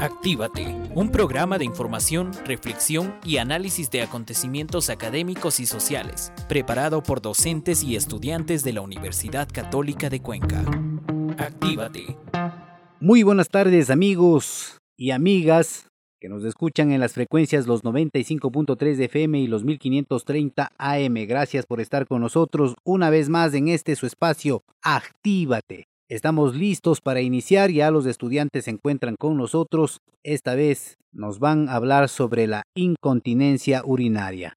Actívate, un programa de información, reflexión y análisis de acontecimientos académicos y sociales, preparado por docentes y estudiantes de la Universidad Católica de Cuenca. Actívate. Muy buenas tardes amigos y amigas que nos escuchan en las frecuencias los 95.3 de FM y los 1530 AM. Gracias por estar con nosotros una vez más en este su espacio. Actívate. Estamos listos para iniciar, ya los estudiantes se encuentran con nosotros. Esta vez nos van a hablar sobre la incontinencia urinaria.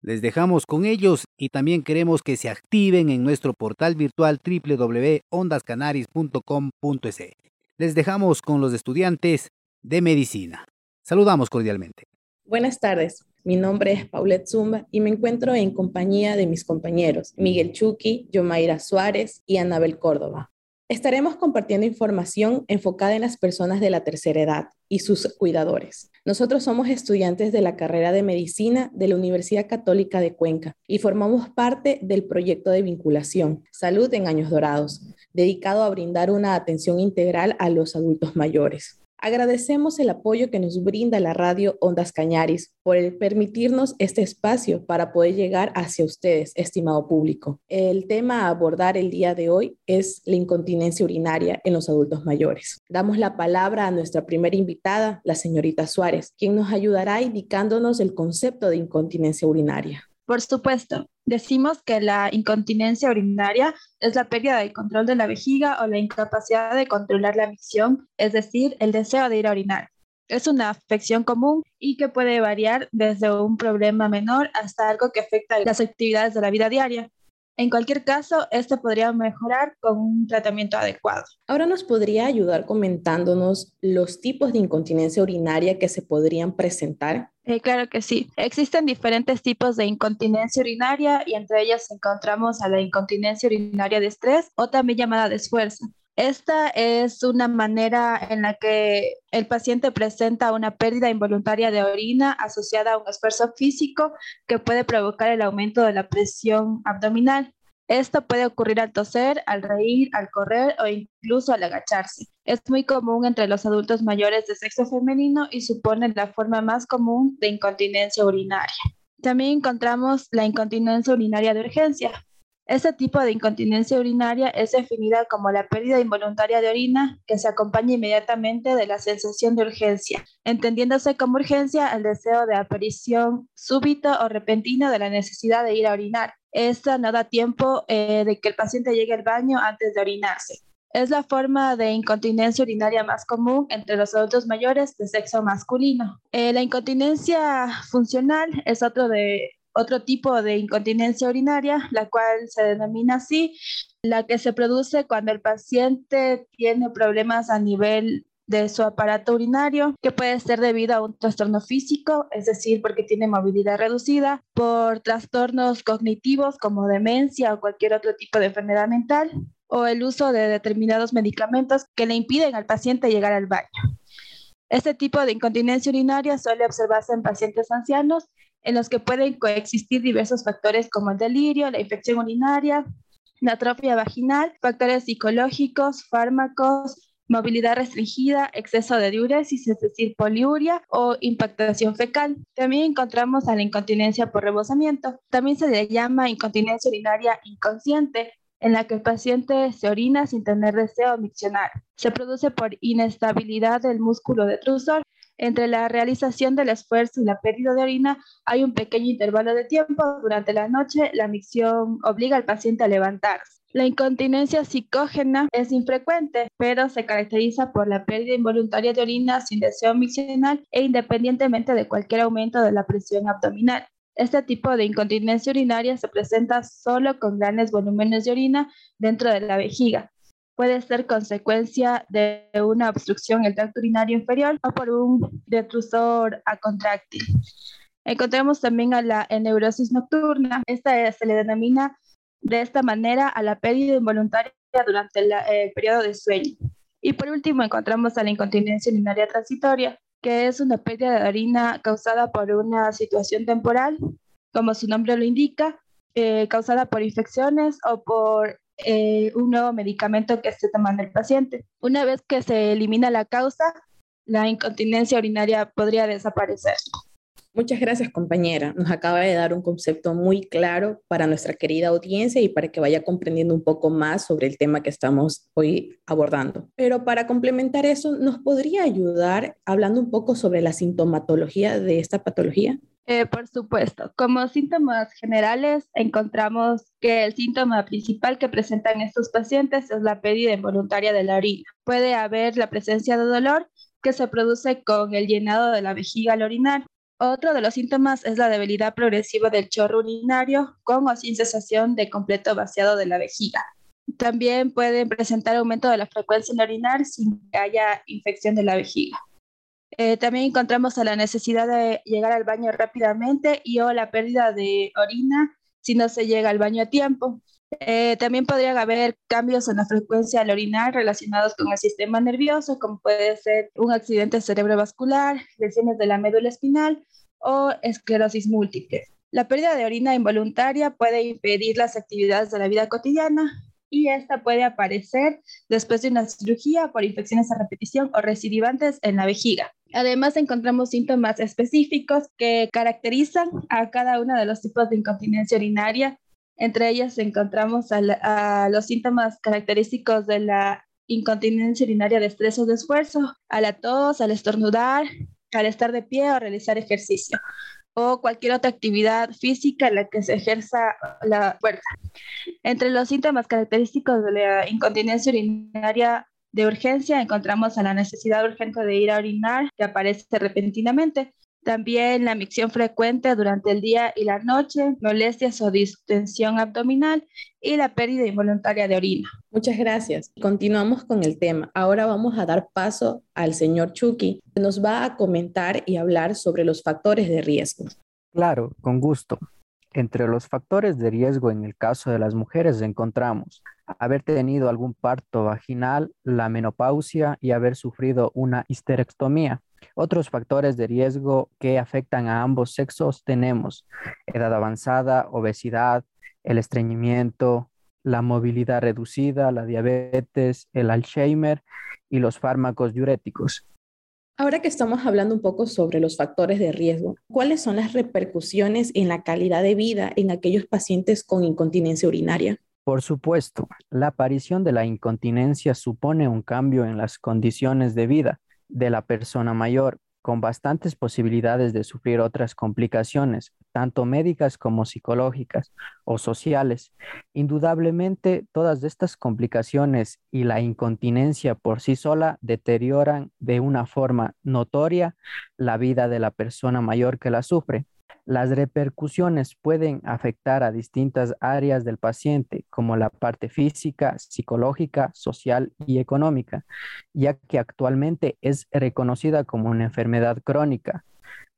Les dejamos con ellos y también queremos que se activen en nuestro portal virtual www.ondascanaris.com.es. Les dejamos con los estudiantes de medicina. Saludamos cordialmente. Buenas tardes. Mi nombre es Paulette Zumba y me encuentro en compañía de mis compañeros Miguel Chucky, Yomaira Suárez y Anabel Córdoba. Estaremos compartiendo información enfocada en las personas de la tercera edad y sus cuidadores. Nosotros somos estudiantes de la carrera de medicina de la Universidad Católica de Cuenca y formamos parte del proyecto de vinculación Salud en Años Dorados, dedicado a brindar una atención integral a los adultos mayores. Agradecemos el apoyo que nos brinda la radio Ondas Cañaris por permitirnos este espacio para poder llegar hacia ustedes, estimado público. El tema a abordar el día de hoy es la incontinencia urinaria en los adultos mayores. Damos la palabra a nuestra primera invitada, la señorita Suárez, quien nos ayudará indicándonos el concepto de incontinencia urinaria. Por supuesto, decimos que la incontinencia urinaria es la pérdida del control de la vejiga o la incapacidad de controlar la micción, es decir, el deseo de ir a orinar. Es una afección común y que puede variar desde un problema menor hasta algo que afecta las actividades de la vida diaria. En cualquier caso, esto podría mejorar con un tratamiento adecuado. Ahora nos podría ayudar comentándonos los tipos de incontinencia urinaria que se podrían presentar. Eh, claro que sí. Existen diferentes tipos de incontinencia urinaria y entre ellas encontramos a la incontinencia urinaria de estrés o también llamada de esfuerzo. Esta es una manera en la que el paciente presenta una pérdida involuntaria de orina asociada a un esfuerzo físico que puede provocar el aumento de la presión abdominal. Esto puede ocurrir al toser, al reír, al correr o incluso al agacharse. Es muy común entre los adultos mayores de sexo femenino y supone la forma más común de incontinencia urinaria. También encontramos la incontinencia urinaria de urgencia. Este tipo de incontinencia urinaria es definida como la pérdida involuntaria de orina que se acompaña inmediatamente de la sensación de urgencia, entendiéndose como urgencia el deseo de aparición súbita o repentina de la necesidad de ir a orinar. Esta no da tiempo eh, de que el paciente llegue al baño antes de orinarse. Es la forma de incontinencia urinaria más común entre los adultos mayores de sexo masculino. Eh, la incontinencia funcional es otro de otro tipo de incontinencia urinaria, la cual se denomina así, la que se produce cuando el paciente tiene problemas a nivel de su aparato urinario, que puede ser debido a un trastorno físico, es decir, porque tiene movilidad reducida, por trastornos cognitivos como demencia o cualquier otro tipo de enfermedad mental, o el uso de determinados medicamentos que le impiden al paciente llegar al baño. Este tipo de incontinencia urinaria suele observarse en pacientes ancianos en los que pueden coexistir diversos factores como el delirio, la infección urinaria, la atrofia vaginal, factores psicológicos, fármacos, movilidad restringida, exceso de diuresis, es decir, poliuria o impactación fecal. También encontramos a la incontinencia por rebosamiento. También se le llama incontinencia urinaria inconsciente, en la que el paciente se orina sin tener deseo miccionar. Se produce por inestabilidad del músculo detrusor entre la realización del esfuerzo y la pérdida de orina hay un pequeño intervalo de tiempo. Durante la noche, la micción obliga al paciente a levantarse. La incontinencia psicógena es infrecuente, pero se caracteriza por la pérdida involuntaria de orina sin deseo miccional e independientemente de cualquier aumento de la presión abdominal. Este tipo de incontinencia urinaria se presenta solo con grandes volúmenes de orina dentro de la vejiga puede ser consecuencia de una obstrucción en el tracto urinario inferior o por un detrusor acontráctil. Encontramos también a la neurosis nocturna. Esta se le denomina de esta manera a la pérdida involuntaria durante el periodo de sueño. Y por último encontramos a la incontinencia urinaria transitoria, que es una pérdida de orina causada por una situación temporal, como su nombre lo indica, eh, causada por infecciones o por eh, un nuevo medicamento que esté tomando el paciente. Una vez que se elimina la causa, la incontinencia urinaria podría desaparecer. Muchas gracias, compañera. Nos acaba de dar un concepto muy claro para nuestra querida audiencia y para que vaya comprendiendo un poco más sobre el tema que estamos hoy abordando. Pero para complementar eso, ¿nos podría ayudar hablando un poco sobre la sintomatología de esta patología? Eh, por supuesto, como síntomas generales encontramos que el síntoma principal que presentan estos pacientes es la pérdida involuntaria de la orina. Puede haber la presencia de dolor que se produce con el llenado de la vejiga al otro de los síntomas es la debilidad progresiva del chorro urinario con o sin cesación de completo vaciado de la vejiga. También pueden presentar aumento de la frecuencia en orinar sin que haya infección de la vejiga. Eh, también encontramos a la necesidad de llegar al baño rápidamente y o la pérdida de orina si no se llega al baño a tiempo. Eh, también podrían haber cambios en la frecuencia al orinar relacionados con el sistema nervioso, como puede ser un accidente cerebrovascular, lesiones de la médula espinal o esclerosis múltiple. La pérdida de orina involuntaria puede impedir las actividades de la vida cotidiana y esta puede aparecer después de una cirugía por infecciones a repetición o recidivantes en la vejiga. Además, encontramos síntomas específicos que caracterizan a cada uno de los tipos de incontinencia urinaria entre ellas encontramos los síntomas característicos de la incontinencia urinaria de estrés o de esfuerzo, a la tos, al estornudar, al estar de pie o realizar ejercicio o cualquier otra actividad física en la que se ejerza la fuerza. Entre los síntomas característicos de la incontinencia urinaria de urgencia encontramos a la necesidad urgente de ir a orinar que aparece repentinamente, también la micción frecuente durante el día y la noche, molestias o distensión abdominal y la pérdida involuntaria de orina. Muchas gracias. Continuamos con el tema. Ahora vamos a dar paso al señor Chucky, que nos va a comentar y hablar sobre los factores de riesgo. Claro, con gusto. Entre los factores de riesgo en el caso de las mujeres encontramos haber tenido algún parto vaginal, la menopausia y haber sufrido una histerectomía. Otros factores de riesgo que afectan a ambos sexos tenemos edad avanzada, obesidad, el estreñimiento, la movilidad reducida, la diabetes, el Alzheimer y los fármacos diuréticos. Ahora que estamos hablando un poco sobre los factores de riesgo, ¿cuáles son las repercusiones en la calidad de vida en aquellos pacientes con incontinencia urinaria? Por supuesto, la aparición de la incontinencia supone un cambio en las condiciones de vida de la persona mayor, con bastantes posibilidades de sufrir otras complicaciones, tanto médicas como psicológicas o sociales. Indudablemente, todas estas complicaciones y la incontinencia por sí sola deterioran de una forma notoria la vida de la persona mayor que la sufre. Las repercusiones pueden afectar a distintas áreas del paciente, como la parte física, psicológica, social y económica, ya que actualmente es reconocida como una enfermedad crónica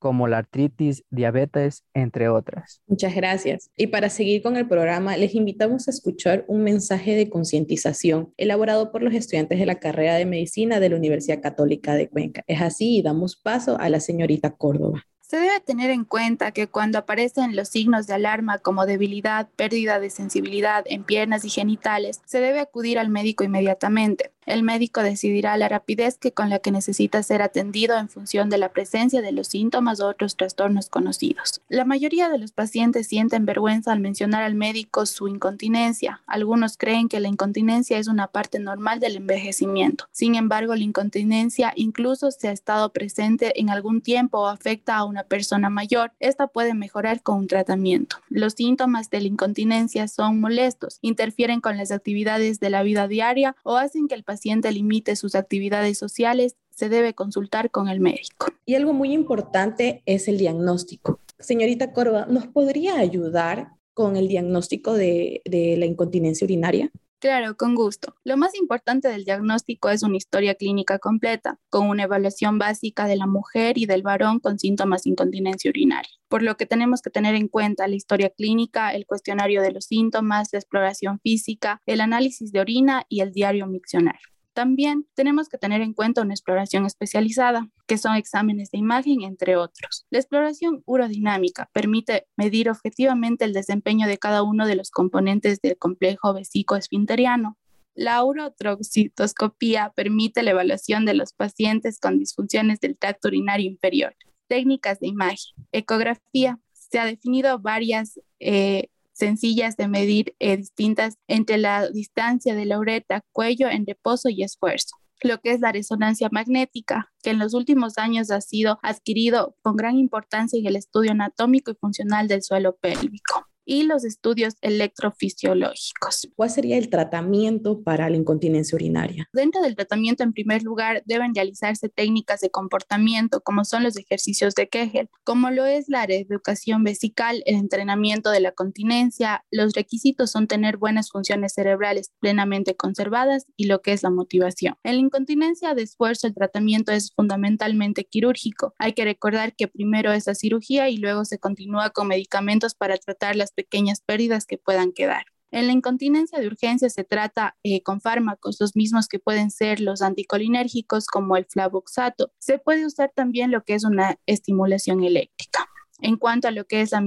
como la artritis, diabetes, entre otras. Muchas gracias. Y para seguir con el programa, les invitamos a escuchar un mensaje de concientización elaborado por los estudiantes de la carrera de medicina de la Universidad Católica de Cuenca. Es así y damos paso a la señorita Córdoba. Se debe tener en cuenta que cuando aparecen los signos de alarma como debilidad, pérdida de sensibilidad en piernas y genitales, se debe acudir al médico inmediatamente. El médico decidirá la rapidez que con la que necesita ser atendido en función de la presencia de los síntomas o otros trastornos conocidos. La mayoría de los pacientes sienten vergüenza al mencionar al médico su incontinencia. Algunos creen que la incontinencia es una parte normal del envejecimiento. Sin embargo, la incontinencia incluso si ha estado presente en algún tiempo o afecta a una persona mayor, esta puede mejorar con un tratamiento. Los síntomas de la incontinencia son molestos, interfieren con las actividades de la vida diaria o hacen que el paciente limite sus actividades sociales, se debe consultar con el médico. Y algo muy importante es el diagnóstico. Señorita Corva, ¿nos podría ayudar con el diagnóstico de, de la incontinencia urinaria? Claro, con gusto. Lo más importante del diagnóstico es una historia clínica completa, con una evaluación básica de la mujer y del varón con síntomas de incontinencia urinaria. Por lo que tenemos que tener en cuenta la historia clínica, el cuestionario de los síntomas, la exploración física, el análisis de orina y el diario miccionario. También tenemos que tener en cuenta una exploración especializada, que son exámenes de imagen, entre otros. La exploración urodinámica permite medir objetivamente el desempeño de cada uno de los componentes del complejo vesico-esfinteriano. La urotrocitoscopía permite la evaluación de los pacientes con disfunciones del tracto urinario inferior. Técnicas de imagen. Ecografía. Se ha definido varias eh, sencillas de medir eh, distintas entre la distancia de la uretra, cuello en reposo y esfuerzo. Lo que es la resonancia magnética, que en los últimos años ha sido adquirido con gran importancia en el estudio anatómico y funcional del suelo pélvico y los estudios electrofisiológicos. ¿Cuál sería el tratamiento para la incontinencia urinaria? Dentro del tratamiento, en primer lugar, deben realizarse técnicas de comportamiento como son los ejercicios de Kegel, como lo es la reeducación vesical, el entrenamiento de la continencia. Los requisitos son tener buenas funciones cerebrales plenamente conservadas y lo que es la motivación. En la incontinencia de esfuerzo, el tratamiento es fundamentalmente quirúrgico. Hay que recordar que primero es la cirugía y luego se continúa con medicamentos para tratar las pequeñas pérdidas que puedan quedar. En la incontinencia de urgencia se trata eh, con fármacos, los mismos que pueden ser los anticolinérgicos como el flavoxato. Se puede usar también lo que es una estimulación eléctrica. En cuanto a lo que es la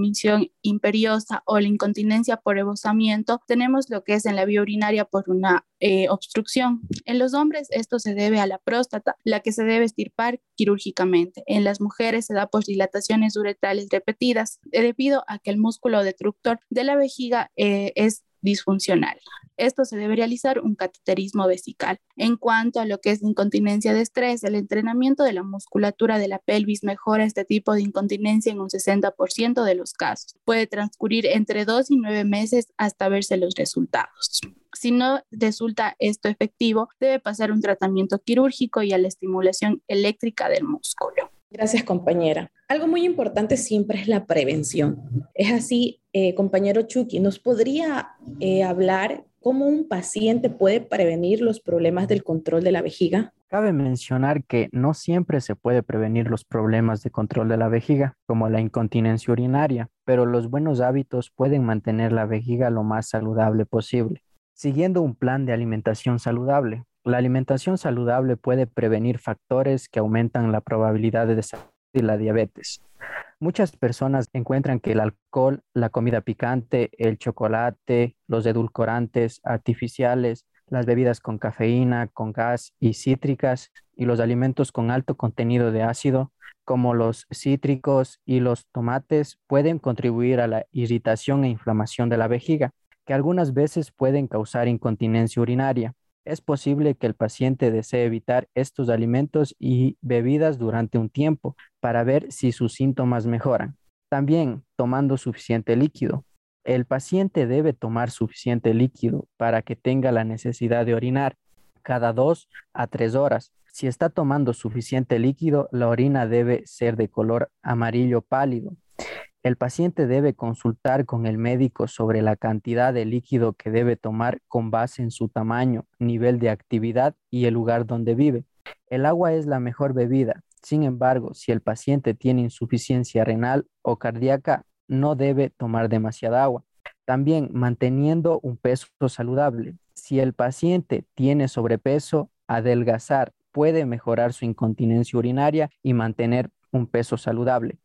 imperiosa o la incontinencia por rebosamiento, tenemos lo que es en la vía urinaria por una eh, obstrucción. En los hombres esto se debe a la próstata, la que se debe estirpar quirúrgicamente. En las mujeres se da por dilataciones uretrales repetidas eh, debido a que el músculo destructor de la vejiga eh, es disfuncional. Esto se debe realizar un cateterismo vesical. En cuanto a lo que es incontinencia de estrés, el entrenamiento de la musculatura de la pelvis mejora este tipo de incontinencia en un 60% de los casos. Puede transcurrir entre dos y nueve meses hasta verse los resultados. Si no resulta esto efectivo, debe pasar un tratamiento quirúrgico y a la estimulación eléctrica del músculo. Gracias, compañera. Algo muy importante siempre es la prevención. Es así, eh, compañero Chucky, ¿nos podría eh, hablar cómo un paciente puede prevenir los problemas del control de la vejiga? Cabe mencionar que no siempre se puede prevenir los problemas de control de la vejiga, como la incontinencia urinaria, pero los buenos hábitos pueden mantener la vejiga lo más saludable posible. Siguiendo un plan de alimentación saludable, la alimentación saludable puede prevenir factores que aumentan la probabilidad de desarrollar la diabetes. Muchas personas encuentran que el alcohol, la comida picante, el chocolate, los edulcorantes artificiales, las bebidas con cafeína, con gas y cítricas y los alimentos con alto contenido de ácido, como los cítricos y los tomates, pueden contribuir a la irritación e inflamación de la vejiga, que algunas veces pueden causar incontinencia urinaria es posible que el paciente desee evitar estos alimentos y bebidas durante un tiempo para ver si sus síntomas mejoran. También tomando suficiente líquido. El paciente debe tomar suficiente líquido para que tenga la necesidad de orinar cada dos a tres horas. Si está tomando suficiente líquido, la orina debe ser de color amarillo pálido el paciente debe consultar con el médico sobre la cantidad de líquido que debe tomar con base en su tamaño, nivel de actividad y el lugar donde vive. El agua es la mejor bebida. Sin embargo, si el paciente tiene insuficiencia renal o cardíaca, no debe tomar demasiada agua. También manteniendo un peso saludable. Si el paciente tiene sobrepeso, adelgazar puede mejorar su incontinencia urinaria y mantener un peso saludable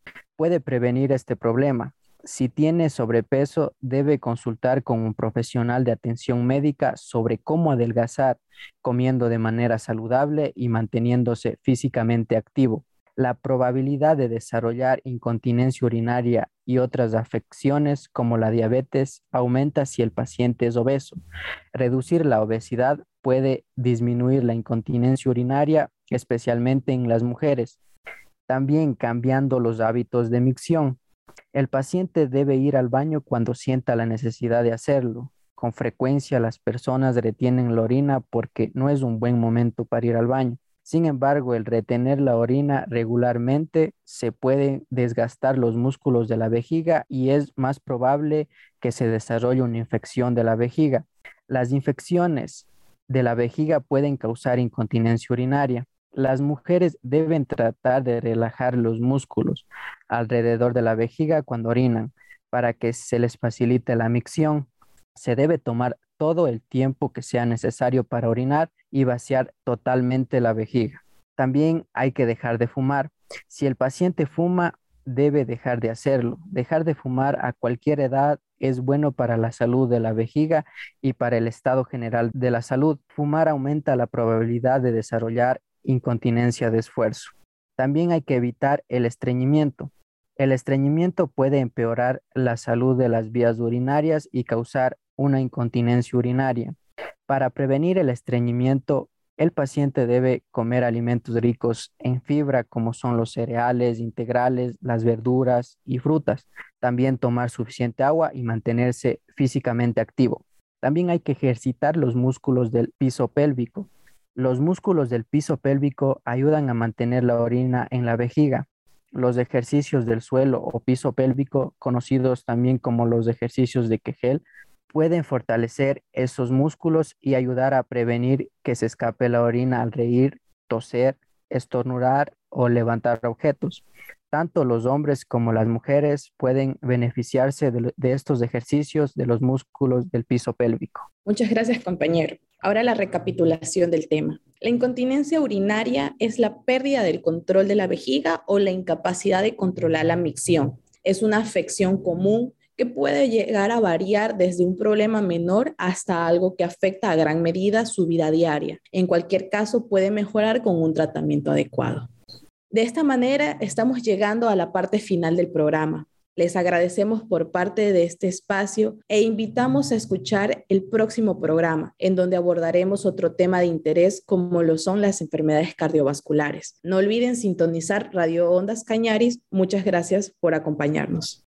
puede prevenir este problema. Si tiene sobrepeso, debe consultar con un profesional de atención médica sobre cómo adelgazar comiendo de manera saludable y manteniéndose físicamente activo. La probabilidad de desarrollar incontinencia urinaria y otras afecciones como la diabetes aumenta si el paciente es obeso. Reducir la obesidad puede disminuir la incontinencia urinaria, especialmente en las mujeres. También cambiando los hábitos de micción. El paciente debe ir al baño cuando sienta la necesidad de hacerlo. Con frecuencia las personas retienen la orina porque no es un buen momento para ir al baño. Sin embargo, el retener la orina regularmente se puede desgastar los músculos de la vejiga y es más probable que se desarrolle una infección de la vejiga. Las infecciones de la vejiga pueden causar incontinencia urinaria. Las mujeres deben tratar de relajar los músculos alrededor de la vejiga cuando orinan para que se les facilite la micción. Se debe tomar todo el tiempo que sea necesario para orinar y vaciar totalmente la vejiga. También hay que dejar de fumar. Si el paciente fuma, debe dejar de hacerlo. Dejar de fumar a cualquier edad es bueno para la salud de la vejiga y para el estado general de la salud. Fumar aumenta la probabilidad de desarrollar incontinencia de esfuerzo. También hay que evitar el estreñimiento. El estreñimiento puede empeorar la salud de las vías urinarias y causar una incontinencia urinaria. Para prevenir el estreñimiento, el paciente debe comer alimentos ricos en fibra como son los cereales integrales, las verduras y frutas. También tomar suficiente agua y mantenerse físicamente activo. También hay que ejercitar los músculos del piso pélvico. Los músculos del piso pélvico ayudan a mantener la orina en la vejiga. Los ejercicios del suelo o piso pélvico, conocidos también como los ejercicios de Kegel, pueden fortalecer esos músculos y ayudar a prevenir que se escape la orina al reír, toser, estornudar o levantar objetos. Tanto los hombres como las mujeres pueden beneficiarse de, de, estos ejercicios de los músculos del piso pélvico. Muchas gracias, compañero. Ahora la recapitulación del tema. La incontinencia urinaria es la pérdida del control de la vejiga o la incapacidad de controlar la micción. Es una afección común que puede llegar a variar desde un problema menor hasta algo que afecta a gran medida su vida diaria. En cualquier caso, puede mejorar con un tratamiento adecuado. De esta manera, estamos llegando a la parte final del programa. Les agradecemos por parte de este espacio e invitamos a escuchar el próximo programa, en donde abordaremos otro tema de interés como lo son las enfermedades cardiovasculares. No olviden sintonizar Radio Ondas Cañaris. Muchas gracias por acompañarnos.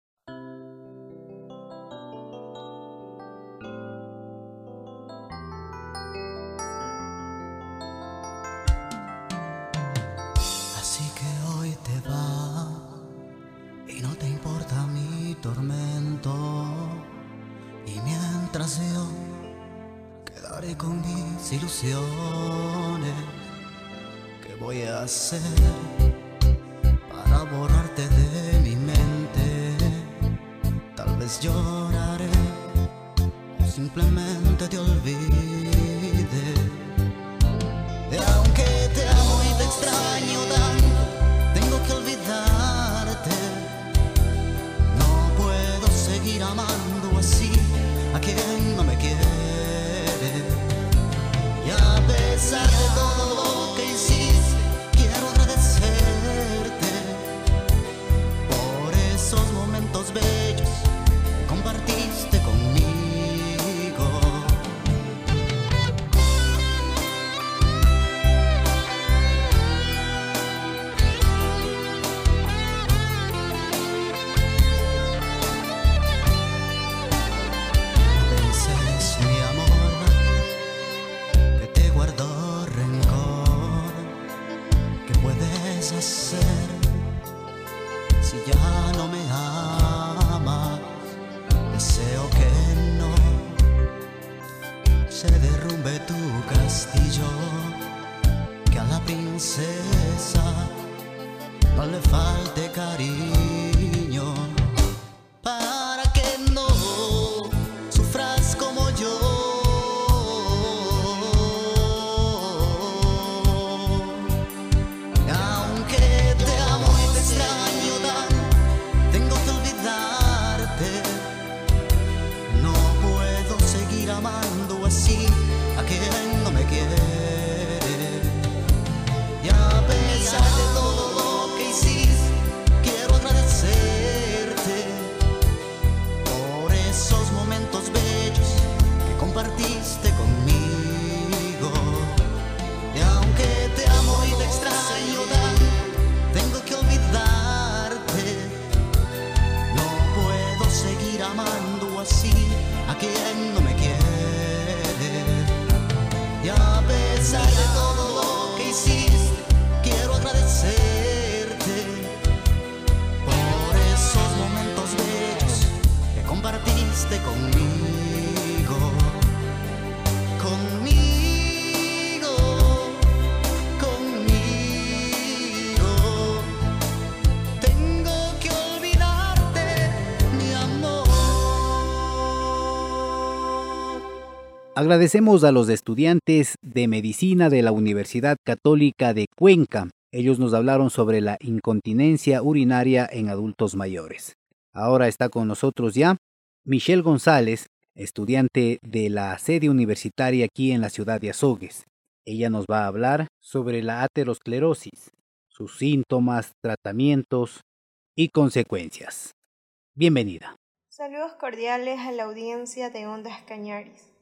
Se derrumbe tu castillo, que a la princesa no le falte cariño seguir amando así a quien no me quiere. Y a pesar de todo lo que hiciste, quiero agradecerte por esos momentos bellos que compartiste conmigo. Agradecemos a los estudiantes de medicina de la Universidad Católica de Cuenca. Ellos nos hablaron sobre la incontinencia urinaria en adultos mayores. Ahora está con nosotros ya Michelle González, estudiante de la sede universitaria aquí en la ciudad de Azogues. Ella nos va a hablar sobre la aterosclerosis, sus síntomas, tratamientos y consecuencias. Bienvenida. Saludos cordiales a la audiencia de Ondas Cañaris.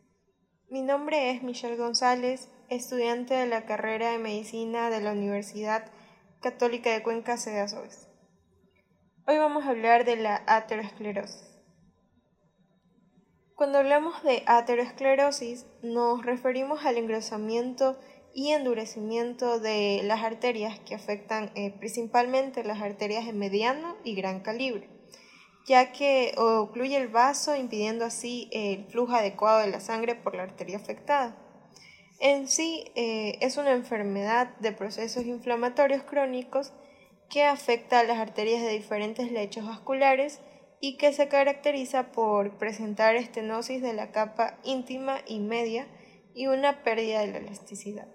Mi nombre es Michelle González, estudiante de la carrera de medicina de la Universidad Católica de Cuenca, sede Azogues. Hoy vamos a hablar de la aterosclerosis. Cuando hablamos de aterosclerosis, nos referimos al engrosamiento y endurecimiento de las arterias que afectan eh, principalmente las arterias de mediano y gran calibre, ya que ocluye el vaso impidiendo así el flujo adecuado de la sangre por la arteria afectada. En sí eh, es una enfermedad de procesos inflamatorios crónicos que afecta a las arterias de diferentes lechos vasculares y que se caracteriza por presentar estenosis de la capa íntima y media y una pérdida de la elasticidad.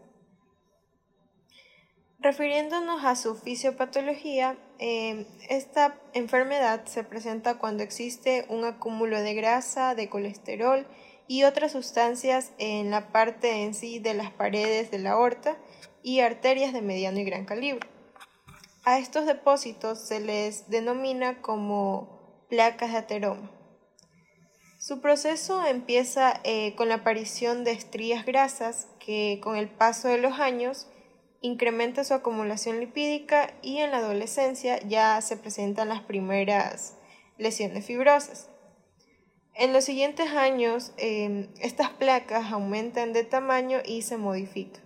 Refiriéndonos a su fisiopatología, em, esta enfermedad se presenta cuando existe un acúmulo de grasa, de colesterol y otras sustancias en la parte en sí de las paredes de la aorta y arterias de mediano y gran calibre. A estos depósitos se les denomina como placas de ateroma. Su proceso empieza eh, con la aparición de estrías grasas que con el paso de los años incrementa su acumulación lipídica y en la adolescencia ya se presentan las primeras lesiones fibrosas. En los siguientes años, em, estas placas aumentan de tamaño y se modifican.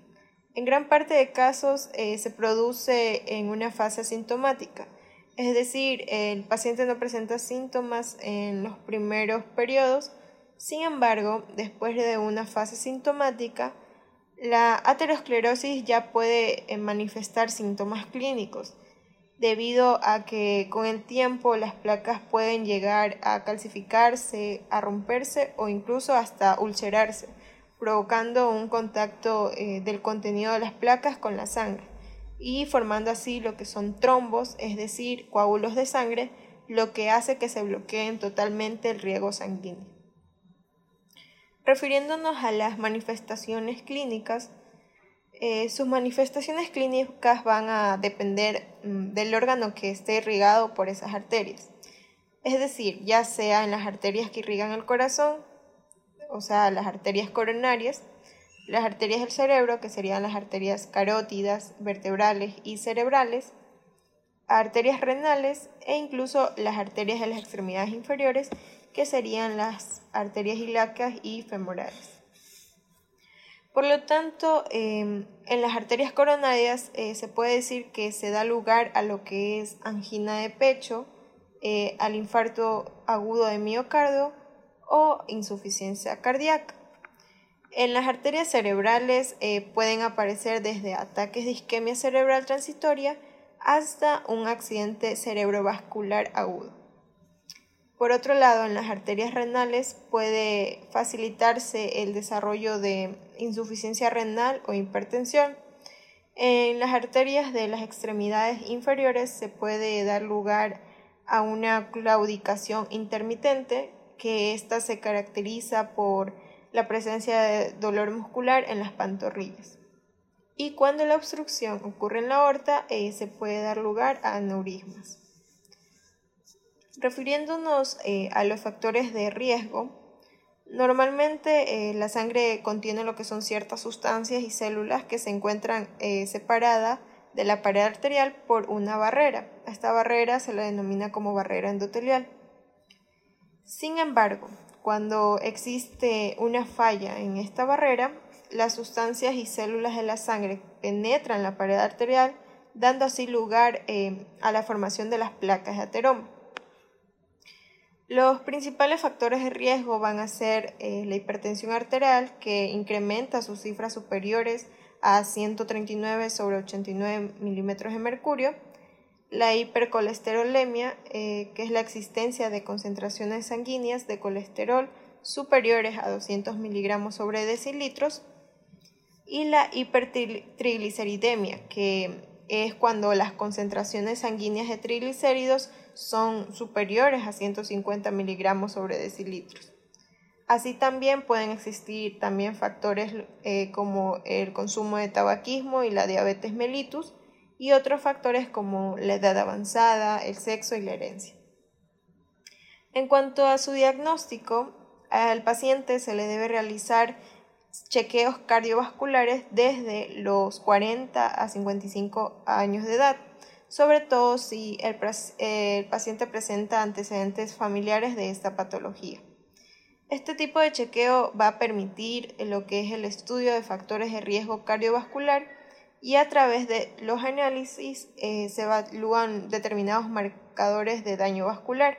En gran parte de casos eh, se produce en una fase asintomática, es decir, el paciente no presenta síntomas en los primeros periodos, sin embargo, después de una fase sintomática, la aterosclerosis ya puede eh, manifestar síntomas clínicos, debido a que con el tiempo las placas pueden llegar a calcificarse, a romperse o incluso hasta ulcerarse, provocando un contacto eh, del contenido de las placas con la sangre y formando así lo que son trombos, es decir, coágulos de sangre, lo que hace que se bloqueen totalmente el riego sanguíneo. Refiriéndonos a las manifestaciones clínicas, eh, sus manifestaciones clínicas van a depender mm, del órgano que esté irrigado por esas arterias. Es decir, ya sea en las arterias que irrigan el corazón, o sea, las arterias coronarias, las arterias del cerebro, que serían las arterias carótidas, vertebrales y cerebrales, arterias renales e incluso las arterias de las extremidades inferiores, que serían las arterias ilíacas y femorales. Por lo tanto, em, en las arterias coronarias eh, se puede decir que se da lugar a lo que es angina de pecho, eh, al infarto agudo de miocardio o insuficiencia cardíaca. En las arterias cerebrales eh, pueden aparecer desde ataques de isquemia cerebral transitoria hasta un accidente cerebrovascular agudo. Por otro lado, en las arterias renales puede facilitarse el desarrollo de insuficiencia renal o hipertensión. En las arterias de las extremidades inferiores se puede dar lugar a una claudicación intermitente, que ésta se caracteriza por la presencia de dolor muscular en las pantorrillas. Y cuando la obstrucción ocurre en la aorta, eh, se puede dar lugar a aneurismas. Refiriéndonos eh, a los factores de riesgo, normalmente eh, la sangre contiene lo que son ciertas sustancias y células que se encuentran separadas de la pared arterial por una barrera. Esta barrera se la denomina como barrera endotelial. Sin embargo, cuando existe una falla en esta barrera, las sustancias y células de la sangre penetran la pared arterial, dando así lugar eh, a la formación de las placas de ateroma. Los principales factores de riesgo van a ser eh, la hipertensión arterial, que incrementa sus cifras superiores a 139 sobre 89 milímetros de mercurio, la hipercolesterolemia, eh, que es la existencia de concentraciones sanguíneas de colesterol superiores a 200 miligramos sobre decilitros, y la hipertrigliceridemia, que es cuando las concentraciones sanguíneas de triglicéridos son superiores a 150 miligramos sobre decilitros. Así también pueden existir también factores eh, como el consumo de tabaquismo y la diabetes mellitus y otros factores como la edad avanzada, el sexo y la herencia. En cuanto a su diagnóstico, al paciente se le debe realizar chequeos cardiovasculares desde los 40 a 55 años de edad, sobre todo si el, paciente presenta antecedentes familiares de esta patología. Este tipo de chequeo va a permitir lo que es el estudio de factores de riesgo cardiovascular y a través de los análisis eh, se evalúan determinados marcadores de daño vascular.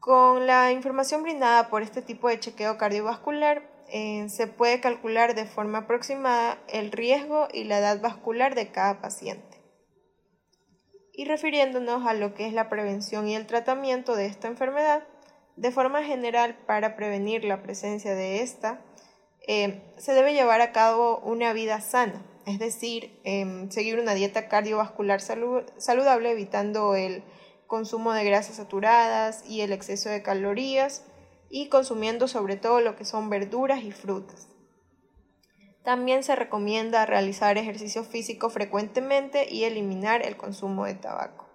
Con la información brindada por este tipo de chequeo cardiovascular, eh, se puede calcular de forma aproximada el riesgo y la edad vascular de cada paciente. Y refiriéndonos a lo que es la prevención y el tratamiento de esta enfermedad, de forma general, para prevenir la presencia de esta, eh, se debe llevar a cabo una vida sana, es decir, em, seguir una dieta cardiovascular saludable, evitando el consumo de grasas saturadas y el exceso de calorías, y consumiendo sobre todo lo que son verduras y frutas. También se recomienda realizar ejercicio físico frecuentemente y eliminar el consumo de tabaco.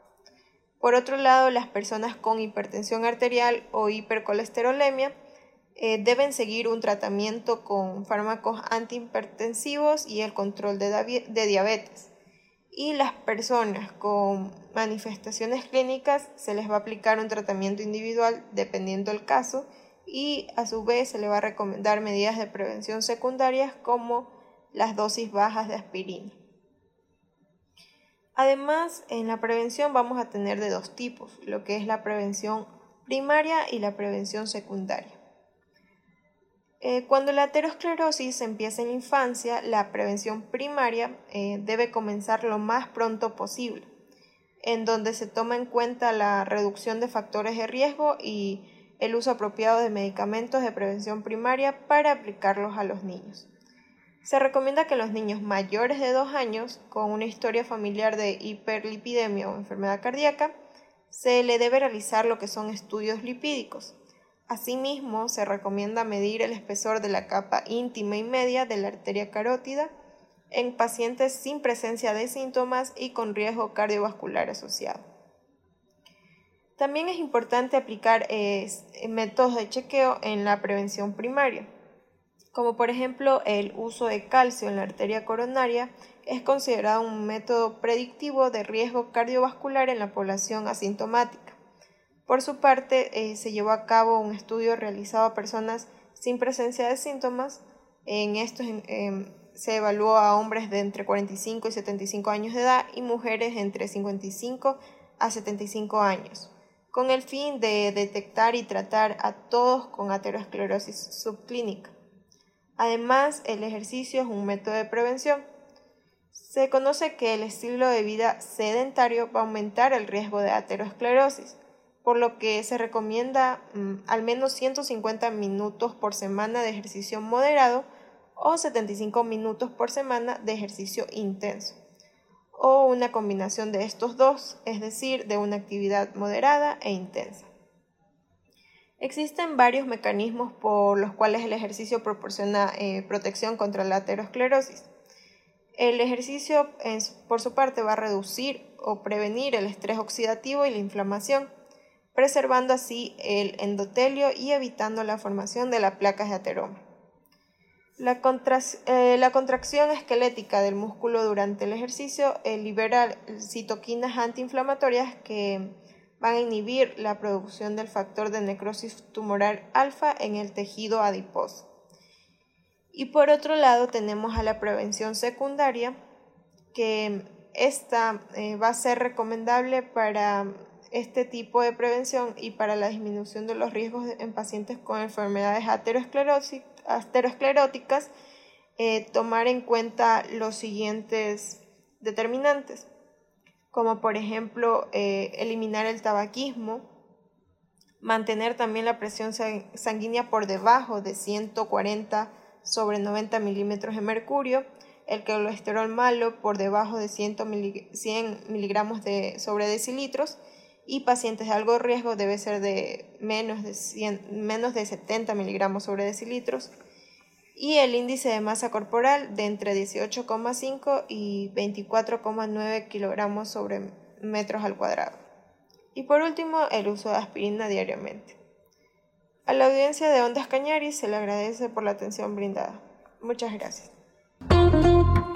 Por otro lado, las personas con hipertensión arterial o hipercolesterolemia eh, deben seguir un tratamiento con fármacos antihipertensivos y el control de, de diabetes. Y las personas con manifestaciones clínicas se les va a aplicar un tratamiento individual dependiendo del caso y a su vez se le va a recomendar medidas de prevención secundarias como las dosis bajas de aspirina. Además, en la prevención vamos a tener de dos tipos, lo que es la prevención primaria y la prevención secundaria. Eh, cuando la aterosclerosis empieza en la infancia, la prevención primaria eh, debe comenzar lo más pronto posible, en donde se toma en cuenta la reducción de factores de riesgo y el uso apropiado de medicamentos de prevención primaria para aplicarlos a los niños. Se recomienda que los niños mayores de 2 años con una historia familiar de hiperlipidemia o enfermedad cardíaca se le debe realizar lo que son estudios lipídicos. Asimismo, se recomienda medir el espesor de la capa íntima y media de la arteria carótida en pacientes sin presencia de síntomas y con riesgo cardiovascular asociado. También es importante aplicar métodos de chequeo en la prevención primaria, como por ejemplo el uso de calcio en la arteria coronaria es considerado un método predictivo de riesgo cardiovascular en la población asintomática. Por su parte, eh, se llevó a cabo un estudio realizado a personas sin presencia de síntomas. En estos em, se evaluó a hombres de entre 45 y 75 años de edad y mujeres entre 55 a 75 años con el fin de detectar y tratar a todos con aterosclerosis subclínica. Además, el ejercicio es un método de prevención. Se conoce que el estilo de vida sedentario va a aumentar el riesgo de aterosclerosis, por lo que se recomienda mm, al menos 150 minutos por semana de ejercicio moderado o 75 minutos por semana de ejercicio intenso o una combinación de estos dos, es decir, de una actividad moderada e intensa. Existen varios mecanismos por los cuales el ejercicio proporciona eh, protección contra la aterosclerosis. El ejercicio, por su parte, va a reducir o prevenir el estrés oxidativo y la inflamación, preservando así el endotelio y evitando la formación de las placas de ateroma. Eh, la, contracción esquelética del músculo durante el ejercicio eh, libera citoquinas antiinflamatorias que van a inhibir la producción del factor de necrosis tumoral alfa en el tejido adiposo. Y por otro lado tenemos a la prevención secundaria, que esta eh, va a ser recomendable para este tipo de prevención y para la disminución de los riesgos en pacientes con enfermedades ateroscleróticas ateroscleróticas, eh, tomar en cuenta los siguientes determinantes, como por ejemplo eh, eliminar el tabaquismo, mantener también la presión sanguínea por debajo de 140 sobre 90 milímetros de mercurio, el colesterol malo por debajo de 100 miligramos de, sobre decilitros y pacientes de algo riesgo debe ser de menos de, menos de 70 miligramos sobre decilitros y el índice de masa corporal de entre 18,5 y 24,9 kilogramos sobre metros al cuadrado. Y por último, el uso de aspirina diariamente. A la audiencia de Ondas Cañaris se le agradece por la atención brindada. Muchas gracias.